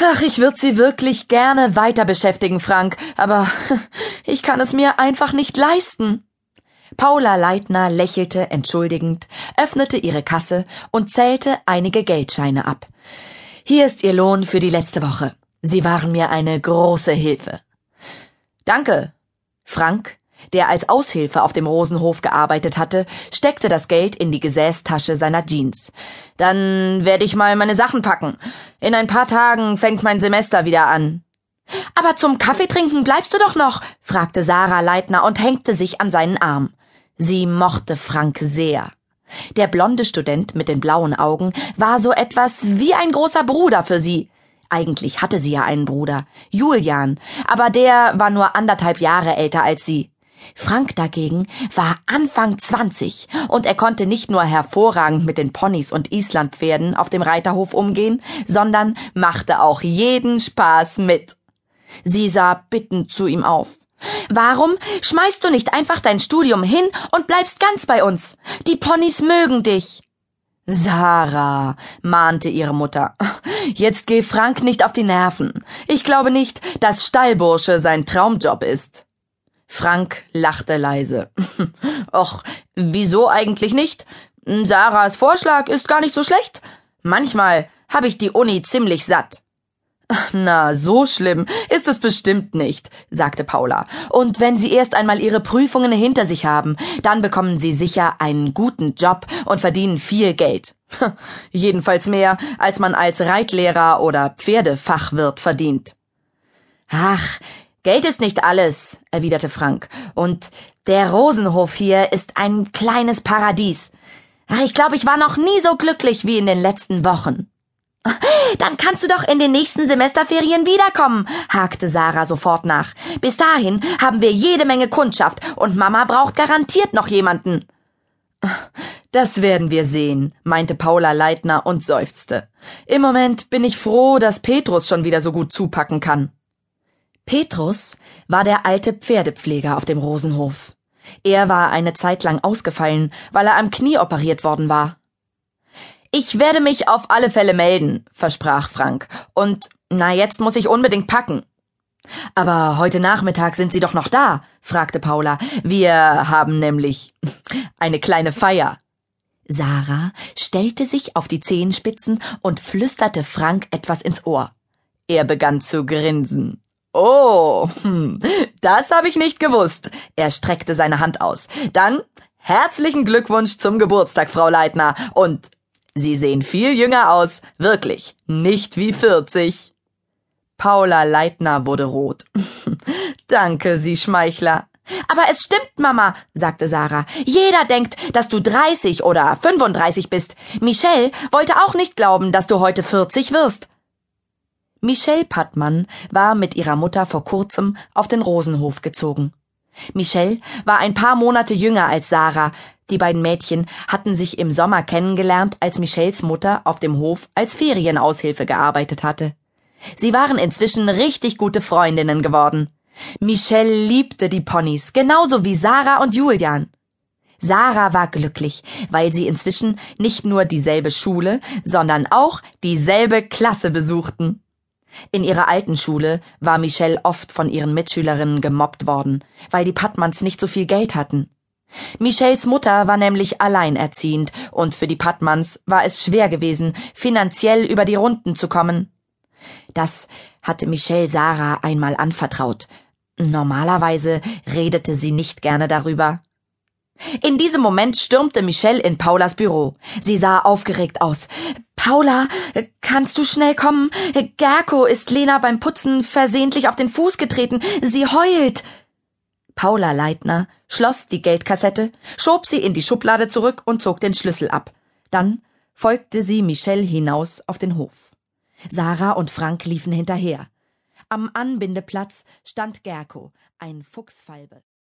Ach, ich würde Sie wirklich gerne weiter beschäftigen, Frank, aber ich kann es mir einfach nicht leisten. Paula Leitner lächelte entschuldigend, öffnete ihre Kasse und zählte einige Geldscheine ab. Hier ist Ihr Lohn für die letzte Woche. Sie waren mir eine große Hilfe. Danke. Frank, der als Aushilfe auf dem Rosenhof gearbeitet hatte, steckte das Geld in die Gesäßtasche seiner Jeans. Dann werde ich mal meine Sachen packen. In ein paar Tagen fängt mein Semester wieder an. Aber zum Kaffeetrinken bleibst du doch noch, fragte Sarah Leitner und hängte sich an seinen Arm. Sie mochte Frank sehr. Der blonde Student mit den blauen Augen war so etwas wie ein großer Bruder für sie. Eigentlich hatte sie ja einen Bruder, Julian, aber der war nur anderthalb Jahre älter als sie. Frank dagegen war Anfang zwanzig und er konnte nicht nur hervorragend mit den Ponys und Islandpferden auf dem Reiterhof umgehen, sondern machte auch jeden Spaß mit. Sie sah bittend zu ihm auf. Warum schmeißt du nicht einfach dein Studium hin und bleibst ganz bei uns? Die Ponys mögen dich. Sarah, mahnte ihre Mutter, jetzt geh Frank nicht auf die Nerven. Ich glaube nicht, dass Stallbursche sein Traumjob ist. Frank lachte leise. Och, wieso eigentlich nicht? Sarahs Vorschlag ist gar nicht so schlecht. Manchmal habe ich die Uni ziemlich satt. Na, so schlimm ist es bestimmt nicht, sagte Paula. Und wenn Sie erst einmal Ihre Prüfungen hinter sich haben, dann bekommen Sie sicher einen guten Job und verdienen viel Geld. Jedenfalls mehr, als man als Reitlehrer oder Pferdefachwirt verdient. Ach, Geld ist nicht alles, erwiderte Frank. Und der Rosenhof hier ist ein kleines Paradies. Ich glaube, ich war noch nie so glücklich wie in den letzten Wochen. Dann kannst du doch in den nächsten Semesterferien wiederkommen, hakte Sarah sofort nach. Bis dahin haben wir jede Menge Kundschaft und Mama braucht garantiert noch jemanden. Das werden wir sehen, meinte Paula Leitner und seufzte. Im Moment bin ich froh, dass Petrus schon wieder so gut zupacken kann. Petrus war der alte Pferdepfleger auf dem Rosenhof. Er war eine Zeit lang ausgefallen, weil er am Knie operiert worden war. Ich werde mich auf alle Fälle melden, versprach Frank. Und na, jetzt muss ich unbedingt packen. Aber heute Nachmittag sind Sie doch noch da? fragte Paula. Wir haben nämlich eine kleine Feier. Sarah stellte sich auf die Zehenspitzen und flüsterte Frank etwas ins Ohr. Er begann zu grinsen. Oh, hm, das habe ich nicht gewusst. Er streckte seine Hand aus. Dann herzlichen Glückwunsch zum Geburtstag, Frau Leitner. Und Sie sehen viel jünger aus. Wirklich. Nicht wie vierzig. Paula Leitner wurde rot. Danke, Sie Schmeichler. Aber es stimmt, Mama, sagte Sarah. Jeder denkt, dass du 30 oder 35 bist. Michelle wollte auch nicht glauben, dass du heute 40 wirst. Michelle Pattmann war mit ihrer Mutter vor kurzem auf den Rosenhof gezogen. Michelle war ein paar Monate jünger als Sarah. Die beiden Mädchen hatten sich im Sommer kennengelernt, als Michelles Mutter auf dem Hof als Ferienaushilfe gearbeitet hatte. Sie waren inzwischen richtig gute Freundinnen geworden. Michelle liebte die Ponys, genauso wie Sarah und Julian. Sarah war glücklich, weil sie inzwischen nicht nur dieselbe Schule, sondern auch dieselbe Klasse besuchten. In ihrer alten Schule war Michelle oft von ihren Mitschülerinnen gemobbt worden, weil die Pattmanns nicht so viel Geld hatten. Michelles Mutter war nämlich alleinerziehend und für die Pattmanns war es schwer gewesen, finanziell über die Runden zu kommen. Das hatte Michelle Sarah einmal anvertraut. Normalerweise redete sie nicht gerne darüber. In diesem Moment stürmte Michelle in Paulas Büro. Sie sah aufgeregt aus. Paula, kannst du schnell kommen? Gerko ist Lena beim Putzen versehentlich auf den Fuß getreten. Sie heult. Paula Leitner schloss die Geldkassette, schob sie in die Schublade zurück und zog den Schlüssel ab. Dann folgte sie Michelle hinaus auf den Hof. Sarah und Frank liefen hinterher. Am Anbindeplatz stand Gerko, ein Fuchsfalbe.